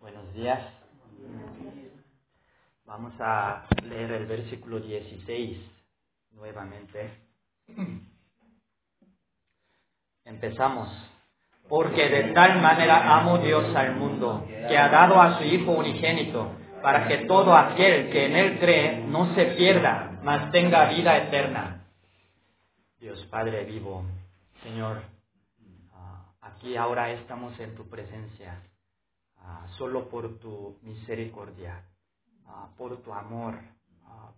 Buenos días. Vamos a leer el versículo 16 nuevamente. Empezamos. Porque de tal manera amó Dios al mundo, que ha dado a su Hijo unigénito, para que todo aquel que en Él cree no se pierda, mas tenga vida eterna. Dios Padre vivo, Señor, ah, aquí ahora estamos en tu presencia, ah, solo por tu misericordia, ah, por tu amor,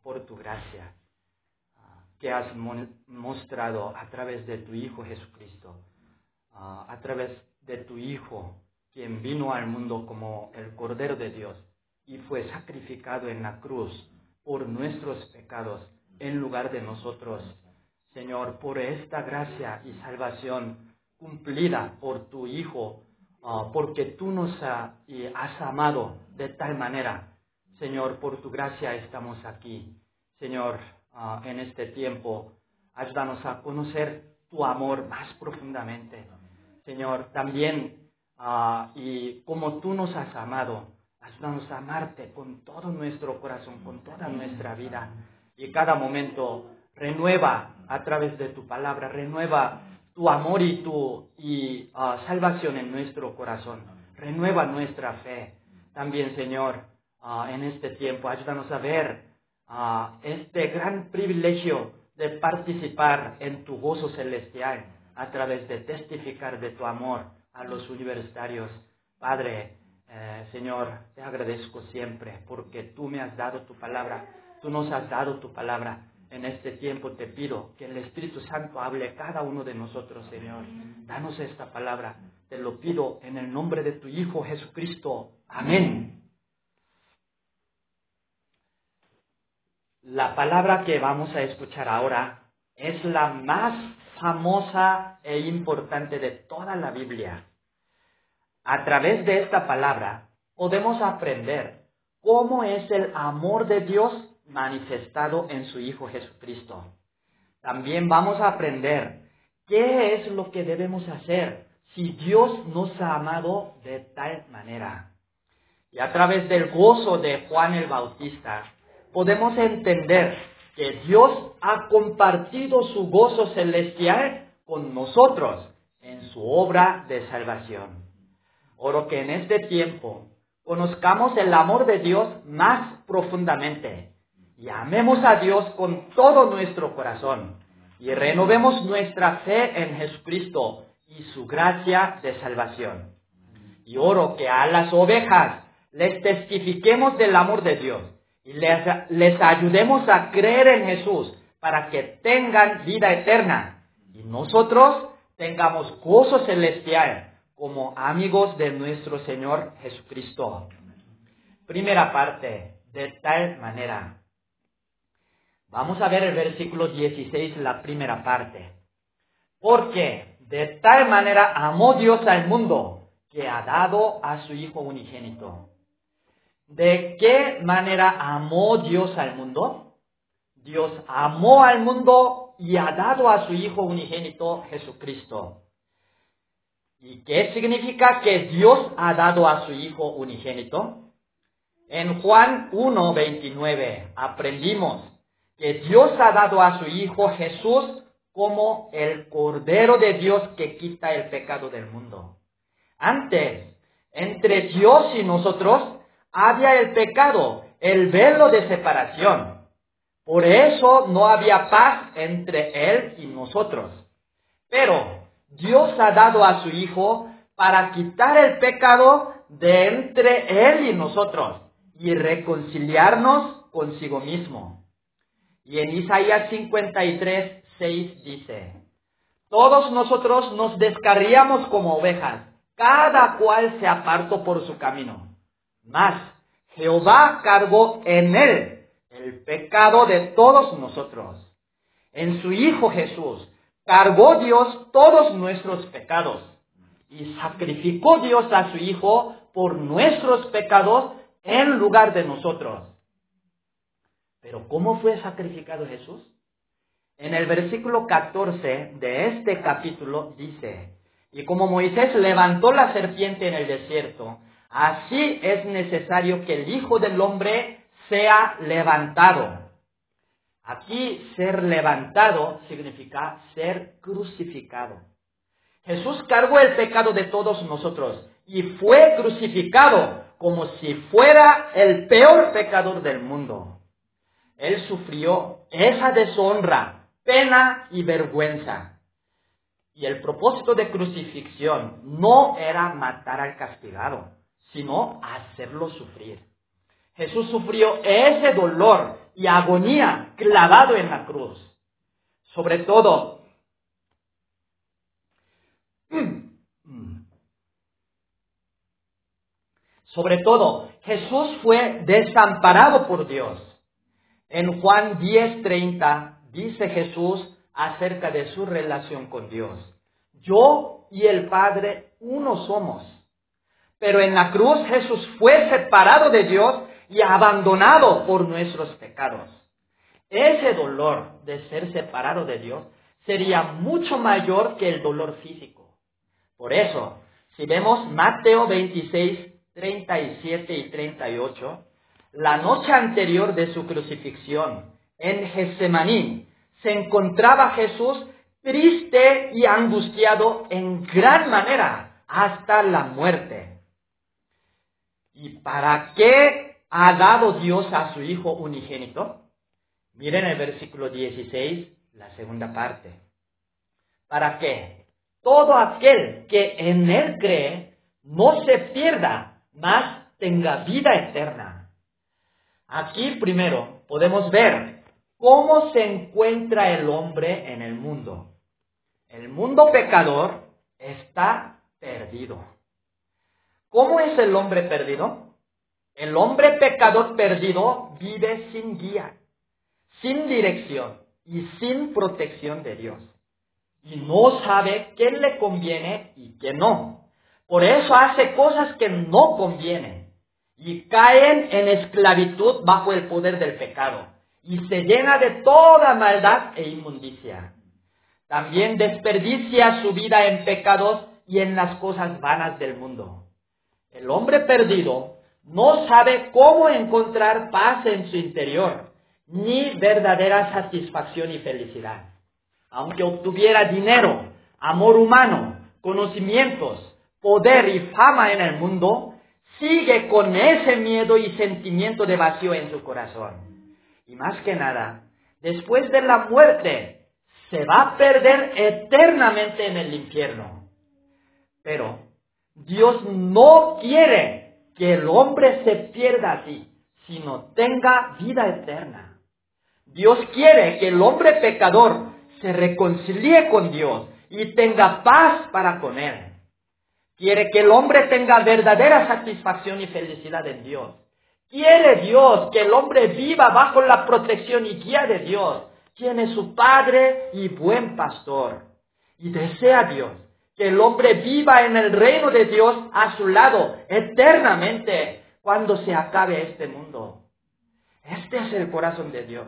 por tu gracia, que has mostrado a través de tu Hijo Jesucristo. A través de tu Hijo, quien vino al mundo como el Cordero de Dios y fue sacrificado en la cruz por nuestros pecados en lugar de nosotros. Señor, por esta gracia y salvación cumplida por tu Hijo, ah, porque tú nos has amado de tal manera. Señor, por tu gracia estamos aquí. Señor, ah, en este tiempo, ayúdanos a conocer tu amor más profundamente Señor, también, ah, y como tú nos has amado, ayúdanos a amarte con todo nuestro corazón, con toda nuestra vida. Y cada momento renueva a través de tu palabra, renueva tu amor y tu y, ah, salvación en nuestro corazón. Renueva nuestra fe. También, Señor, ah, en este tiempo, ayúdanos a ver este gran privilegio de participar en tu gozo celestial a través de testificar de tu amor a los universitarios. Padre, eh, Señor, te agradezco siempre porque tú me has dado tu palabra, tú nos has dado tu palabra. En este tiempo te pido que el Espíritu Santo hable a cada uno de nosotros, Señor. Danos esta palabra. Te lo pido en el nombre de tu Hijo Jesucristo. Amén. La palabra que vamos a escuchar ahora es la más famosa e importante de toda la Biblia. A través de esta palabra podemos aprender cómo es el amor de Dios manifestado en su Hijo Jesucristo. También vamos a aprender qué es lo que debemos hacer si Dios nos ha amado de tal manera. Y a través del gozo de Juan el Bautista podemos entender que Dios ha compartido su gozo celestial con nosotros en su obra de salvación. Oro que en este tiempo conozcamos el amor de Dios más profundamente y amemos a Dios con todo nuestro corazón y renovemos nuestra fe en Jesucristo y su gracia de salvación. Y oro que a las ovejas les testifiquemos del amor de Dios y les, ayudemos a creer en Jesús para que tengan vida eterna y nosotros tengamos gozo celestial como amigos de nuestro Señor Jesucristo. Primera parte, de tal manera. Vamos a ver el versículo 16, la primera parte. Porque de tal manera amó Dios al mundo que ha dado a su Hijo unigénito ¿De qué manera amó Dios al mundo? Dios amó al mundo y ha dado a su Hijo unigénito Jesucristo. ¿Y qué significa que Dios ha dado a su Hijo unigénito? En Juan 1.29 aprendimos que Dios ha dado a su Hijo Jesús como el Cordero de Dios que quita el pecado del mundo. Antes, entre Dios y nosotros había el pecado, el velo de separación. Por eso no había paz entre Él y nosotros. Pero Dios ha dado a su Hijo para quitar el pecado de entre Él y nosotros y reconciliarnos consigo mismo. Y en Isaías 53, 6 dice, Todos nosotros nos descarriamos como ovejas, cada cual se apartó por su camino mas Jehová cargó en él el pecado de todos nosotros. En su Hijo Jesús cargó Dios todos nuestros pecados y sacrificó Dios a su Hijo por nuestros pecados en lugar de nosotros. Pero ¿cómo fue sacrificado Jesús? En el versículo 14 de este capítulo dice, y como Moisés levantó la serpiente en el desierto, así es necesario que el Hijo del Hombre sea levantado. Aquí ser levantado significa ser crucificado. Jesús cargó el pecado de todos nosotros y fue crucificado como si fuera el peor pecador del mundo. Él sufrió esa deshonra, pena y vergüenza. Y el propósito de crucifixión no era matar al castigado, sino hacerlo sufrir. Jesús sufrió ese dolor y agonía clavado en la cruz. Sobre todo, sobre todo, Jesús fue desamparado por Dios. En Juan 10:30 dice Jesús acerca de su relación con Dios. Yo y el Padre uno somos. Pero en la cruz Jesús fue separado de Dios y abandonado por nuestros pecados. Ese dolor de ser separado de Dios sería mucho mayor que el dolor físico. Por eso, si vemos Mateo 26, 37 y 38, la noche anterior de su crucifixión, en Getsemaní, se encontraba Jesús triste y angustiado en gran manera hasta la muerte. ¿Y para qué ha dado Dios a su Hijo unigénito? Miren el versículo 16, la segunda parte. ¿Para qué? Todo aquel que en Él cree no se pierda, mas tenga vida eterna. Aquí primero podemos ver cómo se encuentra el hombre en el mundo. El mundo pecador está perdido. ¿Cómo es el hombre perdido? El hombre pecador perdido vive sin guía, sin dirección y sin protección de Dios. Y no sabe qué le conviene y qué no. Por eso hace cosas que no convienen y caen en esclavitud bajo el poder del pecado y se llena de toda maldad e inmundicia. También desperdicia su vida en pecados y en las cosas vanas del mundo. El hombre perdido no sabe cómo encontrar paz en su interior, ni verdadera satisfacción y felicidad. Aunque obtuviera dinero, amor humano, conocimientos, poder y fama en el mundo, sigue con ese miedo y sentimiento de vacío en su corazón. Y más que nada, después de la muerte, se va a perder eternamente en el infierno. Pero Dios no quiere que el hombre se pierda así, sino tenga vida eterna. Dios quiere que el hombre pecador se reconcilie con Dios y tenga paz para con Él. Quiere que el hombre tenga verdadera satisfacción y felicidad en Dios. Quiere Dios que el hombre viva bajo la protección y guía de Dios, quien es su Padre y buen pastor. Y desea Dios que el hombre viva en el reino de Dios a su lado eternamente cuando se acabe este mundo. Este es el corazón de Dios.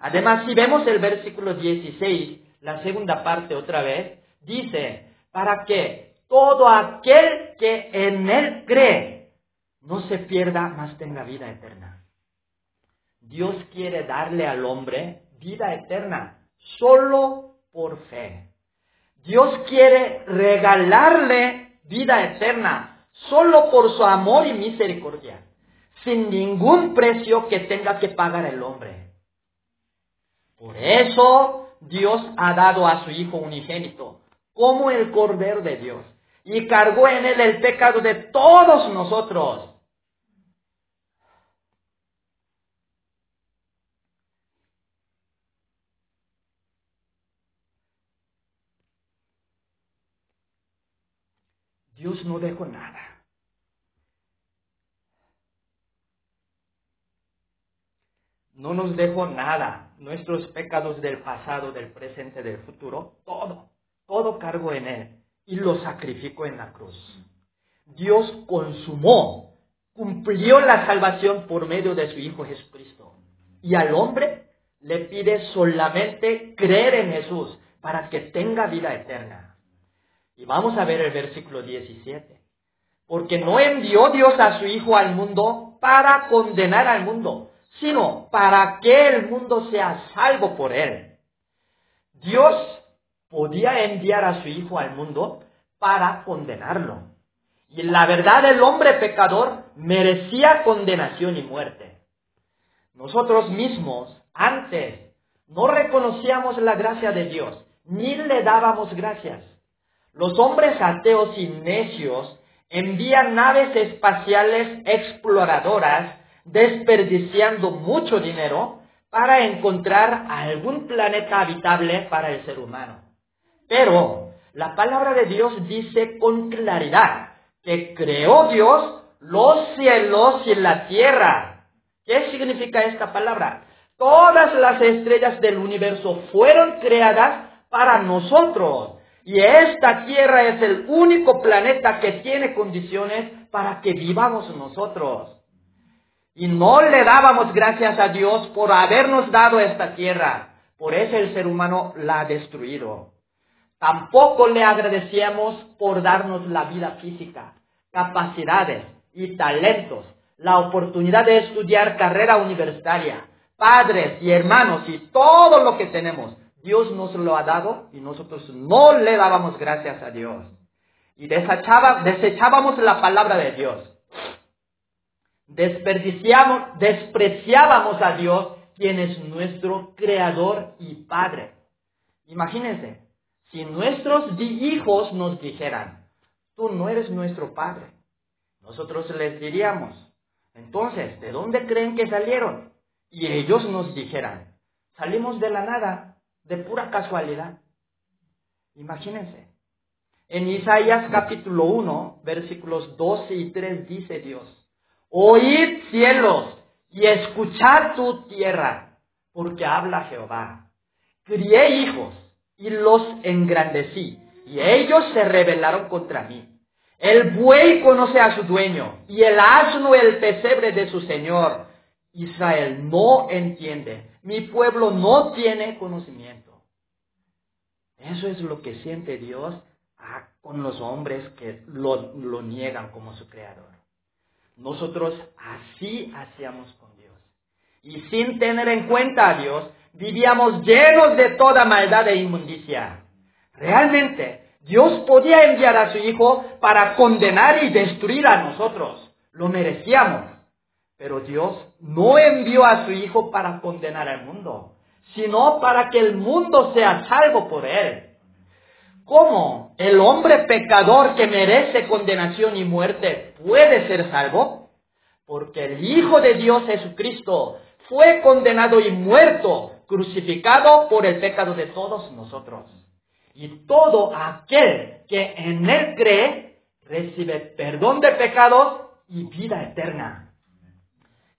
Además, si vemos el versículo 16, la segunda parte otra vez, dice, para que todo aquel que en él cree no se pierda, mas tenga vida eterna. Dios quiere darle al hombre vida eterna solo por fe. Dios quiere regalarle vida eterna solo por su amor y misericordia, sin ningún precio que tenga que pagar el hombre. Por eso Dios ha dado a su Hijo unigénito como el Cordero de Dios y cargó en él el pecado de todos nosotros. Dios no dejó nada. No nos dejó nada. Nuestros pecados del pasado, del presente, del futuro, todo, todo cargo en Él y lo sacrificó en la cruz. Dios consumó, cumplió la salvación por medio de su Hijo Jesucristo. Y al hombre le pide solamente creer en Jesús para que tenga vida eterna. Y vamos a ver el versículo 17. Porque no envió Dios a su Hijo al mundo para condenar al mundo, sino para que el mundo sea salvo por él. Dios podía enviar a su Hijo al mundo para condenarlo. Y la verdad el hombre pecador merecía condenación y muerte. Nosotros mismos, antes, no reconocíamos la gracia de Dios, ni le dábamos gracias. Los hombres ateos y necios envían naves espaciales exploradoras desperdiciando mucho dinero para encontrar algún planeta habitable para el ser humano. Pero la palabra de Dios dice con claridad que creó Dios los cielos y la tierra. ¿Qué significa esta palabra? Todas las estrellas del universo fueron creadas para nosotros. Y esta tierra es el único planeta que tiene condiciones para que vivamos nosotros. Y no le dábamos gracias a Dios por habernos dado esta tierra. Por eso el ser humano la ha destruido. Tampoco le agradecíamos por darnos la vida física, capacidades y talentos, la oportunidad de estudiar carrera universitaria, padres y hermanos y todo lo que tenemos. Dios nos lo ha dado y nosotros no le dábamos gracias a Dios. Y desechábamos la palabra de Dios desperdiciamos, despreciábamos a Dios, quien es nuestro creador y padre. Imagínense, si nuestros hijos nos dijeran, tú no eres nuestro padre, nosotros les diríamos, entonces, ¿de dónde creen que salieron? Y ellos nos dijeran, salimos de la nada, de pura casualidad. Imagínense. En Isaías capítulo 1, versículos 12 y 3 dice Dios, Oíd cielos y escuchad tu tierra, porque habla Jehová. Crié hijos y los engrandecí, y ellos se rebelaron contra mí. El buey conoce a su dueño, y el asno el pesebre de su señor. Israel no entiende, mi pueblo no tiene conocimiento. Eso es lo que siente Dios ah, con los hombres que lo niegan como su creador. Nosotros así hacíamos con Dios. Y sin tener en cuenta a Dios, vivíamos llenos de toda maldad e inmundicia. Realmente, Dios podía enviar a su Hijo para condenar y destruir a nosotros. Lo merecíamos. Pero Dios no envió a su Hijo para condenar al mundo, sino para que el mundo sea salvo por él. ¿Cómo el hombre pecador que merece condenación y muerte puede ser salvo? Porque el Hijo de Dios Jesucristo fue condenado y muerto, crucificado por el pecado de todos nosotros. Y todo aquel que en Él cree recibe perdón de pecados y vida eterna.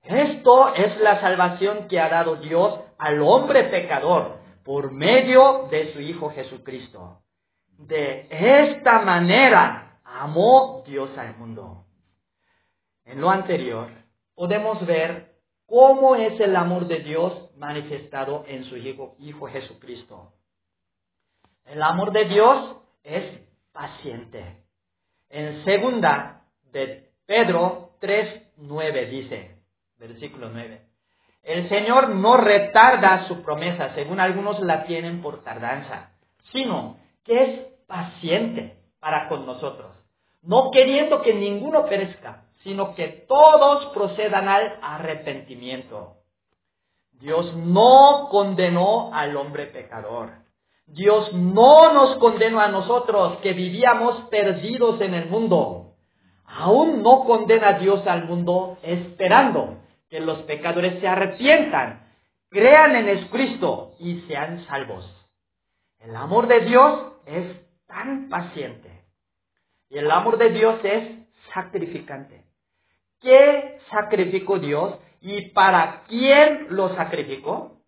Esto es la salvación que ha dado Dios al hombre pecador por medio de su Hijo Jesucristo. De esta manera amó Dios al mundo. En lo anterior, podemos ver cómo es el amor de Dios manifestado en su Hijo, Hijo Jesucristo. El amor de Dios es paciente. En segunda de Pedro 3.9 dice, versículo 9, el Señor no retarda su promesa, según algunos la tienen por tardanza, sino que es paciente para con nosotros, no queriendo que ninguno perezca, sino que todos procedan al arrepentimiento. Dios no condenó al hombre pecador. Dios no nos condenó a nosotros que vivíamos perdidos en el mundo. Aún no condena a Dios al mundo esperando que los pecadores se arrepientan, crean en Jesucristo y sean salvos. El amor de Dios es tan paciente. Y el amor de Dios es sacrificante. ¿Qué sacrificó Dios y para quién lo sacrificó?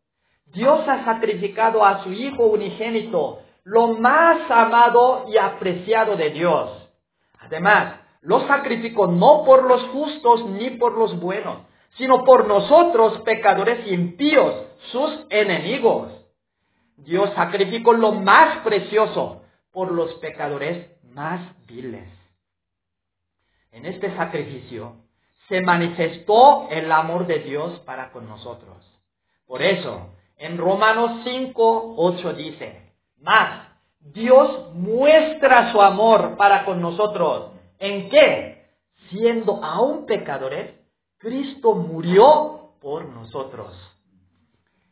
Dios ha sacrificado a su Hijo unigénito, lo más amado y apreciado de Dios. Además, lo sacrificó no por los justos ni por los buenos, sino por nosotros pecadores impíos, sus enemigos. Dios sacrificó lo más precioso por los pecadores más viles. en este sacrificio, se manifestó el amor de Dios para con nosotros. Por eso, en Romanos 5, 8 dice, más, Dios muestra su amor para con nosotros. ¿En qué? Siendo aún pecadores, Cristo murió por nosotros.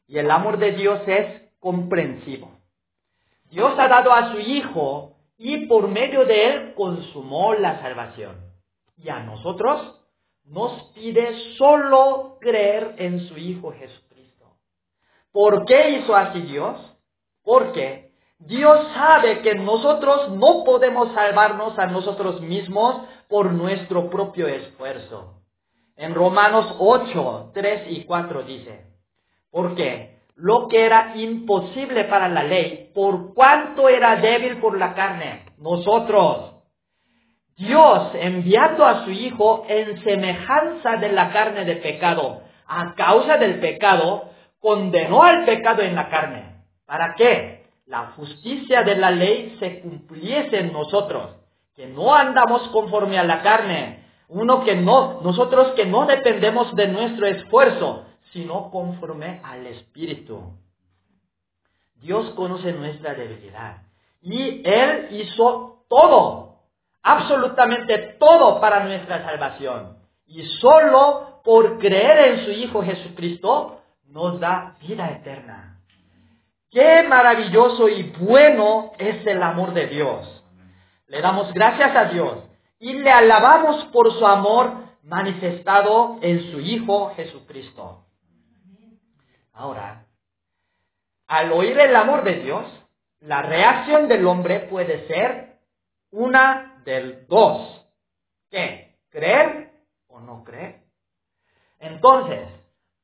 Y el amor de Dios es comprensivo. Dios ha dado a su Hijo y por medio de él consumó la salvación. Y a nosotros nos pide solo creer en su Hijo Jesucristo. ¿Por qué hizo así Dios? Porque Dios sabe que nosotros no podemos salvarnos a nosotros mismos por nuestro propio esfuerzo. En Romanos 8, 3 y 4 dice, porque lo que era imposible para la ley, por cuanto era débil por la carne, nosotros, Dios enviando a su Hijo en semejanza de la carne de pecado, a causa del pecado, condenó al pecado en la carne. ¿Para qué? La justicia de la ley se cumpliese en nosotros, que no andamos conforme a la carne, uno que no, nosotros que no dependemos de nuestro esfuerzo, sino conforme al Espíritu. Dios conoce nuestra debilidad y Él hizo todo, absolutamente todo para nuestra salvación. Y solo por creer en su Hijo Jesucristo nos da vida eterna. Qué maravilloso y bueno es el amor de Dios. Le damos gracias a Dios y le alabamos por su amor manifestado en su Hijo Jesucristo. Ahora, al oír el amor de Dios, la reacción del hombre puede ser una del dos. ¿Qué? ¿Creer o no creer? Entonces,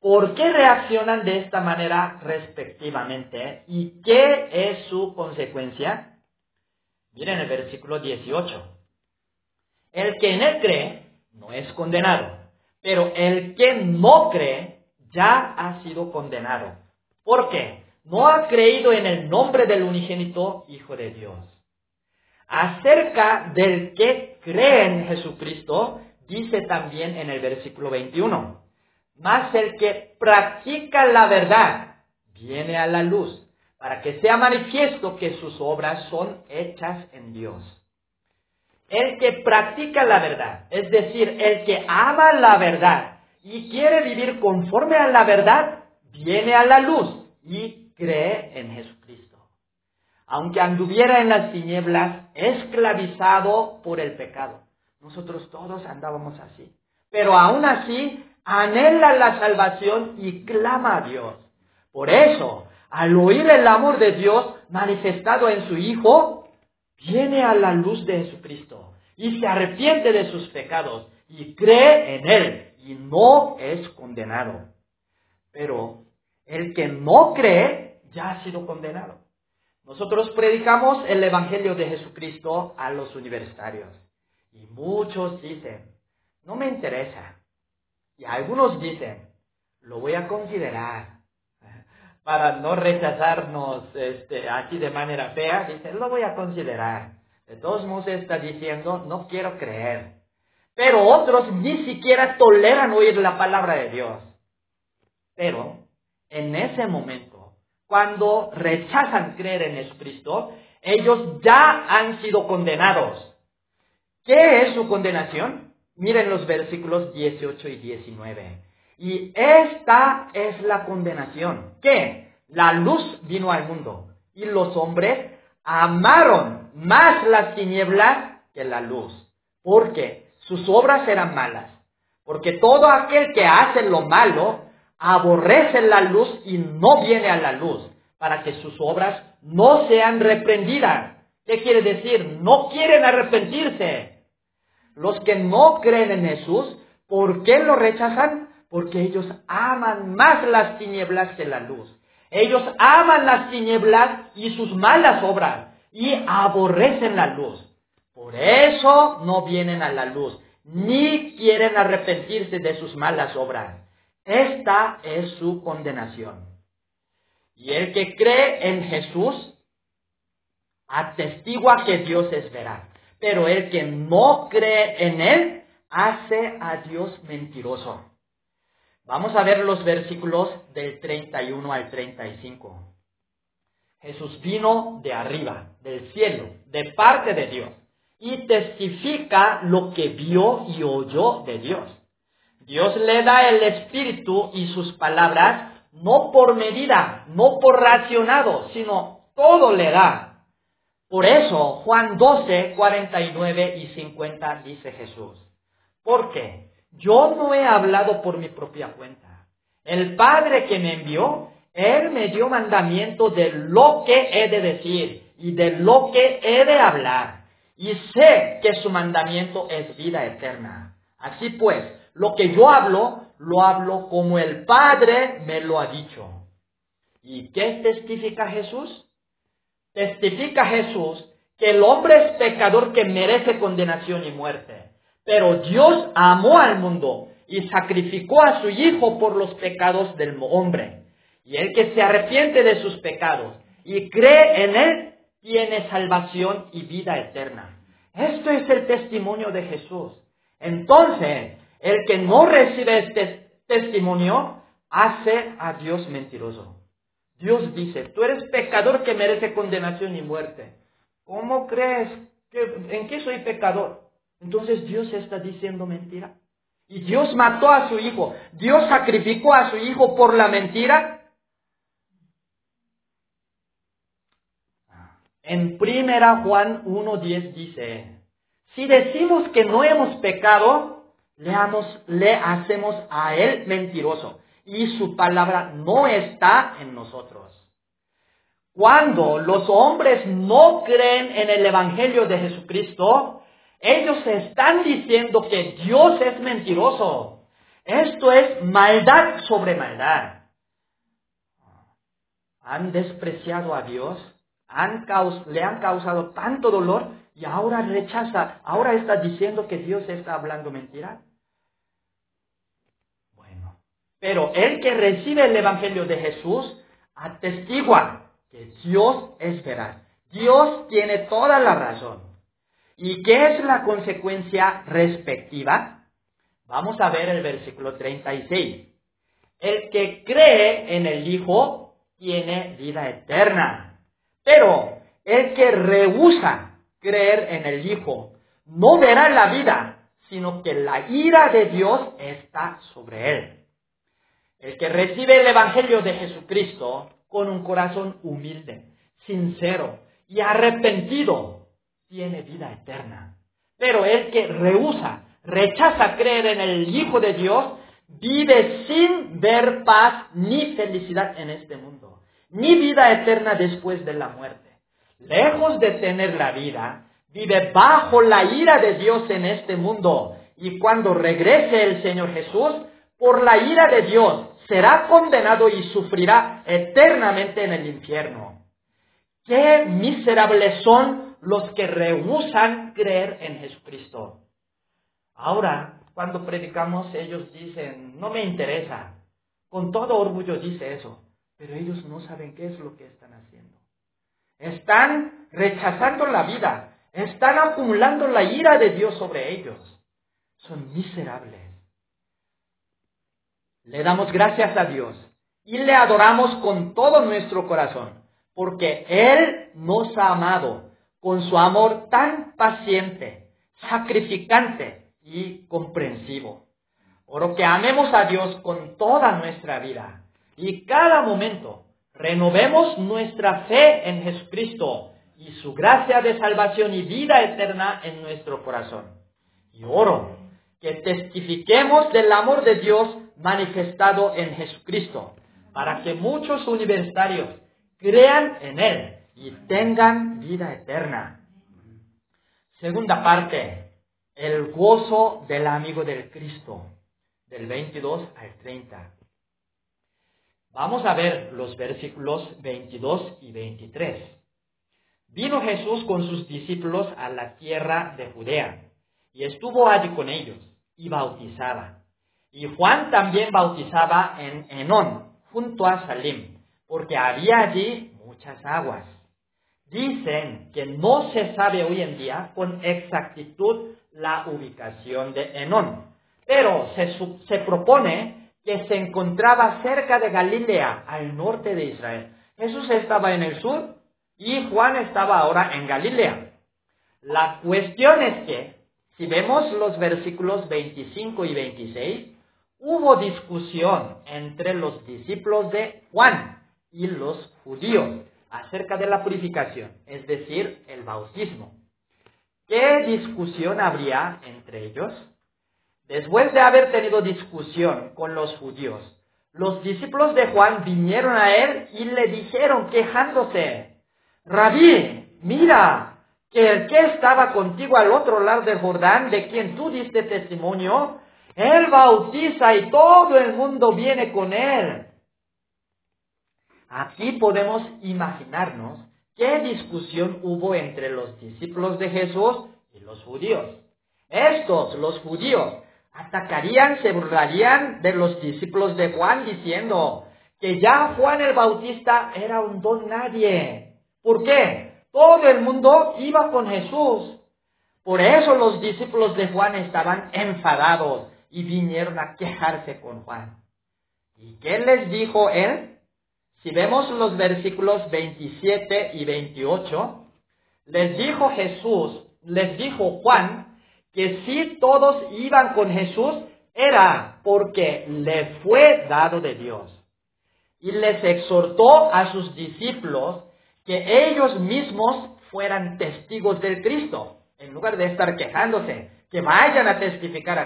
¿por qué reaccionan de esta manera respectivamente? ¿Y qué es su consecuencia? Miren el versículo 18. El que en él cree no es condenado, pero el que no cree ya ha sido condenado. ¿Por qué? No ha creído en el nombre del unigénito Hijo de Dios. Acerca del que cree en Jesucristo, dice también en el versículo 21, mas el que practica la verdad viene a la luz, para que sea manifiesto que sus obras son hechas en Dios. El que practica la verdad, es decir, el que ama la verdad y quiere vivir conforme a la verdad, viene a la luz y cree en Jesucristo. Aunque anduviera en las tinieblas, esclavizado por el pecado. Nosotros todos andábamos así. Pero aún así, anhela la salvación y clama a Dios. Por eso, al oír el amor de Dios manifestado en su Hijo, viene a la luz de Jesucristo y se arrepiente de sus pecados y cree en Él y no es condenado. Pero el que no cree ya ha sido condenado. Nosotros predicamos el Evangelio de Jesucristo a los universitarios y muchos dicen, no me interesa. Y algunos dicen, lo voy a considerar para no rechazarnos este, aquí de manera fea, dice, lo voy a considerar. De todos modos está diciendo, no quiero creer. Pero otros ni siquiera toleran oír la palabra de Dios. Pero en ese momento, cuando rechazan creer en Jesucristo, ellos ya han sido condenados. ¿Qué es su condenación? Miren los versículos 18 y 19. Y esta es la condenación. Que la luz vino al mundo y los hombres amaron más las tinieblas que la luz, porque sus obras eran malas. Porque todo aquel que hace lo malo aborrece la luz y no viene a la luz, para que sus obras no sean reprendidas. ¿Qué quiere decir? No quieren arrepentirse. Los que no creen en Jesús, ¿por qué lo rechazan? porque ellos aman más las tinieblas que la luz. Ellos aman las tinieblas y sus malas obras y aborrecen la luz. Por eso no vienen a la luz, ni quieren arrepentirse de sus malas obras. Esta es su condenación. Y el que cree en Jesús atestigua que Dios es veraz. Pero el que no cree en Él hace a Dios mentiroso. Vamos a ver los versículos del 31 al 35. Jesús vino de arriba, del cielo, de parte de Dios, y testifica lo que vio y oyó de Dios. Dios le da el Espíritu y sus palabras no por medida, no por racionado, sino todo le da. Por eso Juan 12, 49 y 50 dice Jesús. Porque yo no he hablado por mi propia cuenta. El Padre que me envió, Él me dio mandamiento de lo que he de decir y de lo que he de hablar. Y sé que su mandamiento es vida eterna. Así pues, lo que yo hablo, lo hablo como el Padre me lo ha dicho. ¿Y qué testifica Jesús? Testifica Jesús que el hombre es pecador que merece condenación y muerte. Pero Dios amó al mundo y sacrificó a su Hijo por los pecados del hombre. Y el que se arrepiente de sus pecados y cree en Él, tiene salvación y vida eterna. Esto es el testimonio de Jesús. Entonces, el que no recibe este testimonio hace a Dios mentiroso. Dios dice, tú eres pecador que merece condenación y muerte. ¿Cómo crees? Que, ¿En qué soy pecador? Entonces Dios está diciendo mentira. Y Dios mató a su hijo. Dios sacrificó a su hijo por la mentira. En primera Juan 1.10 dice, si decimos que no hemos pecado, le hacemos a él mentiroso y su palabra no está en nosotros. Cuando los hombres no creen en el Evangelio de Jesucristo, ellos están diciendo que Dios es mentiroso. Esto es maldad sobre maldad. Han despreciado a Dios, le han causado tanto dolor y ahora rechaza, ahora está diciendo que Dios está hablando mentira. Bueno, pero el que recibe el Evangelio de Jesús atestigua que Dios es veraz. Dios tiene toda la razón. ¿Y qué es la consecuencia respectiva? Vamos a ver el versículo 36. El que cree en el Hijo tiene vida eterna. Pero el que rehúsa creer en el Hijo no verá la vida, sino que la ira de Dios está sobre él. El que recibe el Evangelio de Jesucristo con un corazón humilde, sincero y arrepentido, tiene vida eterna. Pero el que rehúsa, rechaza creer en el Hijo de Dios, vive sin ver paz ni felicidad en este mundo, ni vida eterna después de la muerte. Lejos de tener la vida, vive bajo la ira de Dios en este mundo. Y cuando regrese el Señor Jesús, por la ira de Dios, será condenado y sufrirá eternamente en el infierno. Qué miserables son los que rehusan creer en Jesucristo. Ahora, cuando predicamos, ellos dicen, no me interesa. Con todo orgullo dice eso, pero ellos no saben qué es lo que están haciendo. Están rechazando la vida, están acumulando la ira de Dios sobre ellos. Son miserables. Le damos gracias a Dios y le adoramos con todo nuestro corazón, porque Él nos ha amado con su amor tan paciente, sacrificante y comprensivo. Oro que amemos a Dios con toda nuestra vida y cada momento renovemos nuestra fe en Jesucristo y su gracia de salvación y vida eterna en nuestro corazón. Y oro que testifiquemos del amor de Dios manifestado en Jesucristo, para que muchos universitarios crean en Él y tengan vida eterna. Segunda parte, el gozo del amigo del Cristo, del 22 al 30. Vamos a ver los versículos 22 y 23. Vino Jesús con sus discípulos a la tierra de Judea y estuvo allí con ellos y bautizaba. Y Juan también bautizaba en Enón, junto a Salim, porque había allí muchas aguas. dicen que no se sabe hoy en día con exactitud la ubicación de Enón, pero se, se propone que se encontraba cerca de Galilea, al norte de Israel. Jesús estaba en el sur y Juan estaba ahora en Galilea. La cuestión es que, si vemos los versículos 25 y 26, hubo discusión entre los discípulos de Juan y los judíos acerca de la purificación, es decir, el bautismo. ¿Qué discusión habría entre ellos? Después de haber tenido discusión con los judíos, los discípulos de Juan vinieron a él y le dijeron quejándose, Rabí, mira, que el que estaba contigo al otro lado del Jordán, de quien tú diste testimonio, él bautiza y todo el mundo viene con él. Aquí podemos imaginarnos qué discusión hubo entre los discípulos de Jesús y los judíos. Estos, los judíos, atacarían, se burlarían de los discípulos de Juan diciendo que ya Juan el Bautista era un don nadie. ¿Por qué? Todo el mundo iba con Jesús. Por eso los discípulos de Juan estaban enfadados y vinieron a quejarse con Juan. ¿Y qué les dijo él? Si vemos los versículos 27 y 28, les dijo Jesús, les dijo Juan, que si todos iban con Jesús era porque le fue dado de Dios. Y les exhortó a sus discípulos que ellos mismos fueran testigos del Cristo, en lugar de estar quejándose que vayan a testificar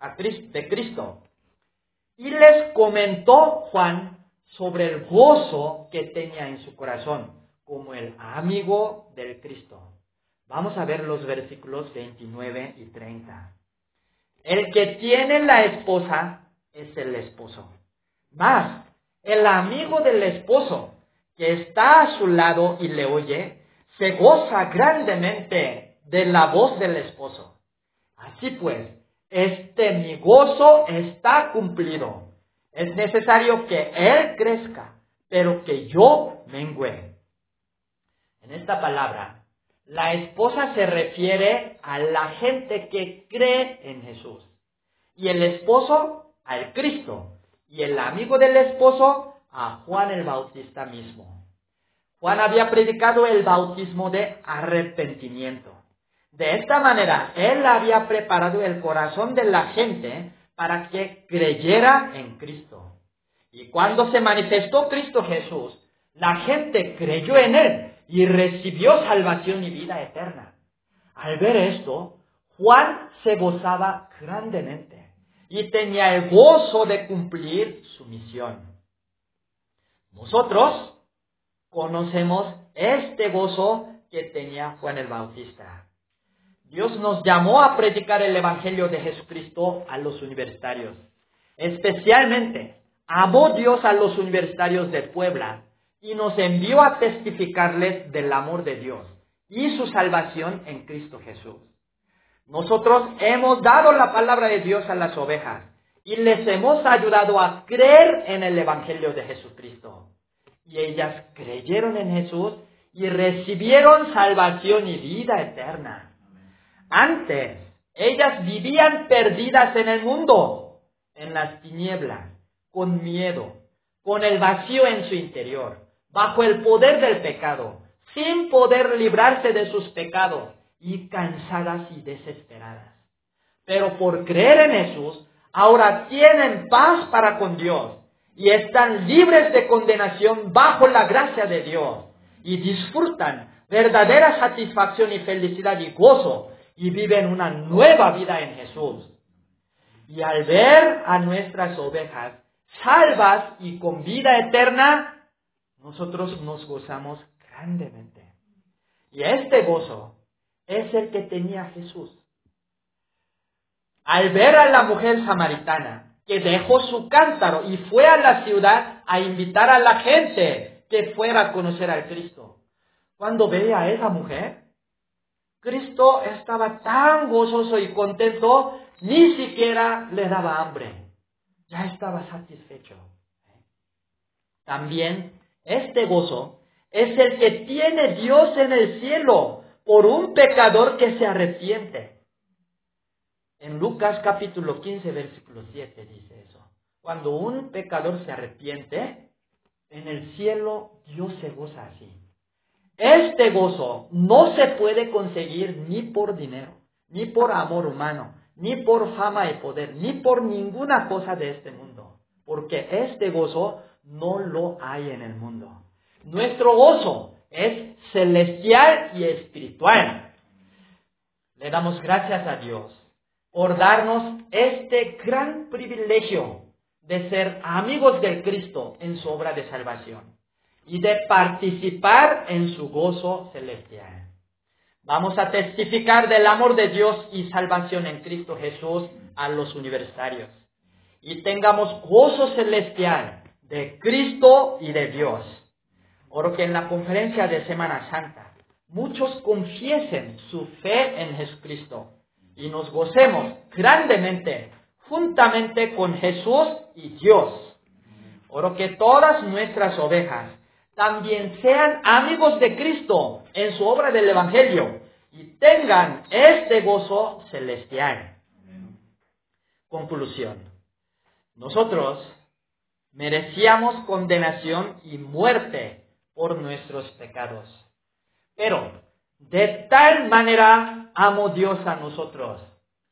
a, de Cristo. Y les comentó Juan sobre el gozo que tenía en su corazón, como el amigo del Cristo. Vamos a ver los versículos 29 y 30. El que tiene la esposa es el esposo. Más, el amigo del esposo que está a su lado y le oye, se goza grandemente de la voz del esposo. Así pues, este mi gozo está cumplido. Es necesario que Él crezca, pero que yo mengüe. En esta palabra, la esposa se refiere a la gente que cree en Jesús. Y el esposo al Cristo. Y el amigo del esposo a Juan el Bautista mismo. Juan había predicado el bautismo de arrepentimiento. De esta manera, Él había preparado el corazón de la gente para que creyera en Cristo. Y cuando se manifestó Cristo Jesús, la gente creyó en Él y recibió salvación y vida eterna. Al ver esto, Juan se gozaba grandemente y tenía el gozo de cumplir su misión. Nosotros conocemos este gozo que tenía Juan el Bautista. Dios nos llamó a predicar el Evangelio de Jesucristo a los universitarios. Especialmente, amó Dios a los universitarios de Puebla y nos envió a testificarles del amor de Dios y su salvación en Cristo Jesús. Nosotros hemos dado la palabra de Dios a las ovejas y les hemos ayudado a creer en el Evangelio de Jesucristo. Y ellas creyeron en Jesús y recibieron salvación y vida eterna. Antes, ellas vivían perdidas en el mundo, en las tinieblas, con miedo, con el vacío en su interior, bajo el poder del pecado, sin poder librarse de sus pecados y cansadas y desesperadas. Pero por creer en Jesús, ahora tienen paz para con Dios y están libres de condenación bajo la gracia de Dios y disfrutan verdadera satisfacción y felicidad y gozo y viven una nueva vida en Jesús. Y al ver a nuestras ovejas salvas y con vida eterna, nosotros nos gozamos grandemente. Y este gozo es el que tenía Jesús. Al ver a la mujer samaritana que dejó su cántaro y fue a la ciudad a invitar a la gente que fuera a conocer al Cristo. Cuando ve a esa mujer, Cristo estaba tan gozoso y contento, ni siquiera le daba hambre. Ya estaba satisfecho. También este gozo es el que tiene Dios en el cielo por un pecador que se arrepiente. En Lucas capítulo 15, versículo 7 dice eso. Cuando un pecador se arrepiente, en el cielo Dios se goza así. Este gozo no se puede conseguir ni por dinero, ni por amor humano, ni por fama y poder, ni por ninguna cosa de este mundo, porque este gozo no lo hay en el mundo. Nuestro gozo es celestial y espiritual. Le damos gracias a Dios por darnos este gran privilegio de ser amigos del Cristo en su obra de salvación y de participar en su gozo celestial. Vamos a testificar del amor de Dios y salvación en Cristo Jesús a los universitarios. Y tengamos gozo celestial de Cristo y de Dios. Oro que en la conferencia de Semana Santa muchos confiesen su fe en Jesucristo y nos gocemos grandemente juntamente con Jesús y Dios. Oro que todas nuestras ovejas también sean amigos de Cristo en su obra del Evangelio y tengan este gozo celestial. Conclusión. Nosotros merecíamos condenación y muerte por nuestros pecados. Pero de tal manera amó Dios a nosotros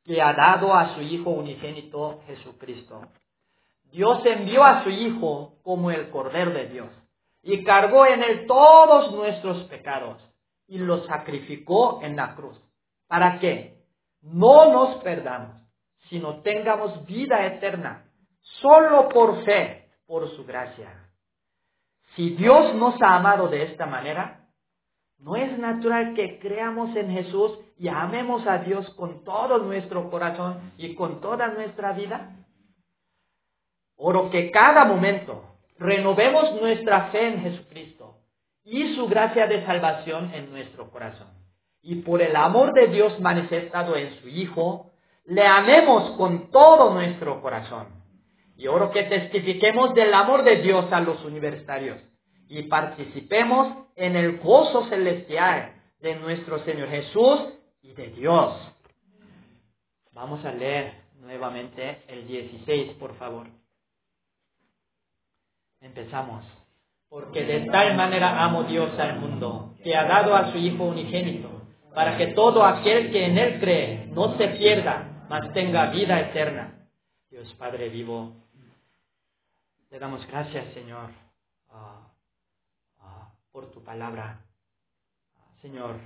que ha dado a su Hijo unigénito Jesucristo. Dios envió a su Hijo como el Cordero de Dios y cargó en él todos nuestros pecados y los sacrificó en la cruz. ¿Para qué? No nos perdamos, sino tengamos vida eterna, solo por fe, por su gracia. Si Dios nos ha amado de esta manera, ¿No es natural que creamos en Jesús y amemos a Dios con todo nuestro corazón y con toda nuestra vida? Oro que cada momento renovemos nuestra fe en Jesucristo y su gracia de salvación en nuestro corazón. Y por el amor de Dios manifestado en su Hijo, le amemos con todo nuestro corazón. Y oro que testifiquemos del amor de Dios a los universitarios y participemos en el gozo celestial de nuestro Señor Jesús y de Dios. Vamos a leer nuevamente el 16, por favor. Empezamos. Porque de tal manera amo Dios al mundo, que ha dado a su Hijo unigénito, para que todo aquel que en Él cree no se pierda, mas tenga vida eterna. Dios Padre vivo, le damos gracias, Señor. Ah, por tu palabra. Señor,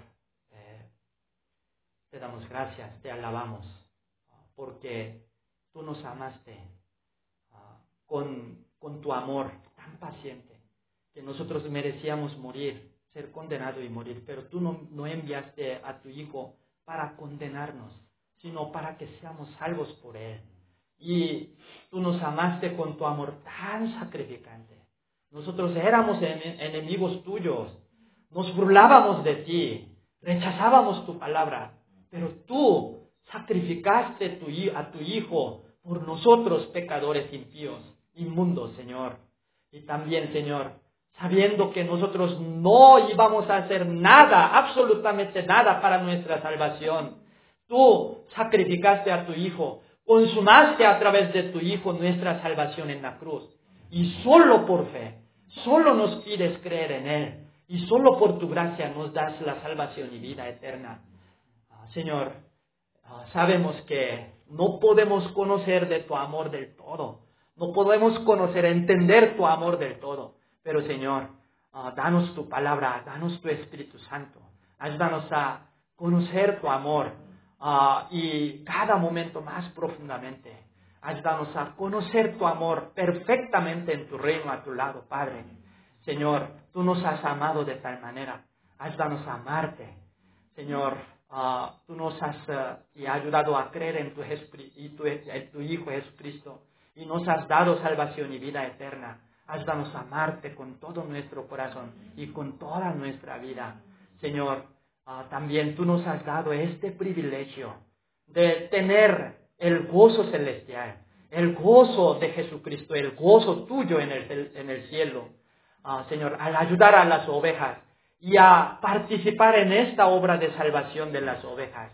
eh, te damos gracias, te alabamos, porque tú nos amaste ah, con, con tu amor tan paciente, que nosotros merecíamos morir, ser condenados y morir, pero tú no, no enviaste a tu Hijo para condenarnos, sino para que seamos salvos por Él. Y tú nos amaste con tu amor tan sacrificante nosotros éramos enemigos tuyos, nos burlábamos de ti, rechazábamos tu palabra, pero tú sacrificaste a tu Hijo por nosotros pecadores impíos, inmundos, Señor. Y también, Señor, sabiendo que nosotros no íbamos a hacer nada, absolutamente nada para nuestra salvación. Tú sacrificaste a tu Hijo, consumaste a través de tu Hijo nuestra salvación en la cruz. Y solo por fe Solo nos pides creer en Él y solo por tu gracia nos das la salvación y vida eterna. Ah, Señor, ah, sabemos que no podemos conocer de tu amor del todo. No podemos conocer, entender tu amor del todo. Pero Señor, ah, danos tu palabra, danos tu Espíritu Santo. Ayúdanos a conocer tu amor y cada momento más profundamente. Ayúdanos a conocer tu amor perfectamente en tu reino a tu lado, Padre. Señor, tú nos has amado de tal manera. Ayúdanos a amarte. Señor, ah, tú nos has uh, ayudado a creer en tu, en tu Hijo Jesucristo y nos has dado salvación y vida eterna. A amarte con todo nuestro corazón y con toda nuestra vida. Señor, ah, también tú nos has dado este privilegio de tener el gozo celestial, el gozo de Jesucristo, el gozo tuyo en el, en el cielo. ah, Señor, al ayudar a las ovejas y a participar en esta obra de salvación de las ovejas.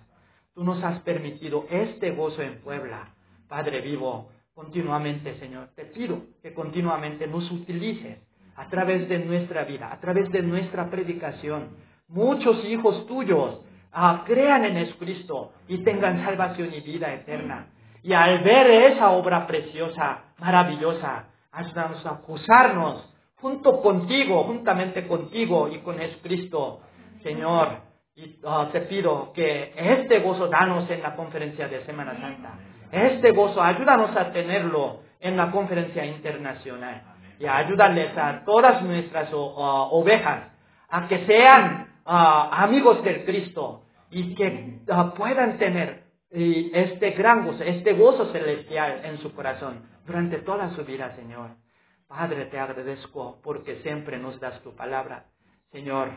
Tú nos has permitido este gozo en Puebla, Padre vivo, continuamente, Señor. Te pido que continuamente nos utilices a través de nuestra vida, a través de nuestra predicación. Muchos hijos tuyos ah, crean en Jesucristo y tengan salvación y vida eterna. Y al ver esa obra preciosa, maravillosa, ayúdanos a acusarnos junto contigo, juntamente contigo y con Jesucristo, Señor. Y ah, te pido que este gozo danos en la conferencia de Semana Santa. Este gozo, ayúdanos a tenerlo en la conferencia internacional. Y ayúdales a todas nuestras ovejas a que sean ah, amigos del Cristo y que ah, puedan tener este gran gozo, este gozo celestial en su corazón durante toda su vida, Señor. Padre, te agradezco porque siempre nos das tu palabra. Señor,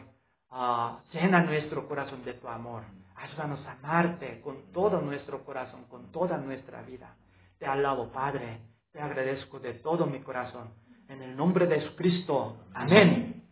uh, llena nuestro corazón de tu amor. Ayúdanos a amarte con todo nuestro corazón, con toda nuestra vida. Te alabo, Padre. Te agradezco de todo mi corazón. En el nombre de Jesucristo. Amén.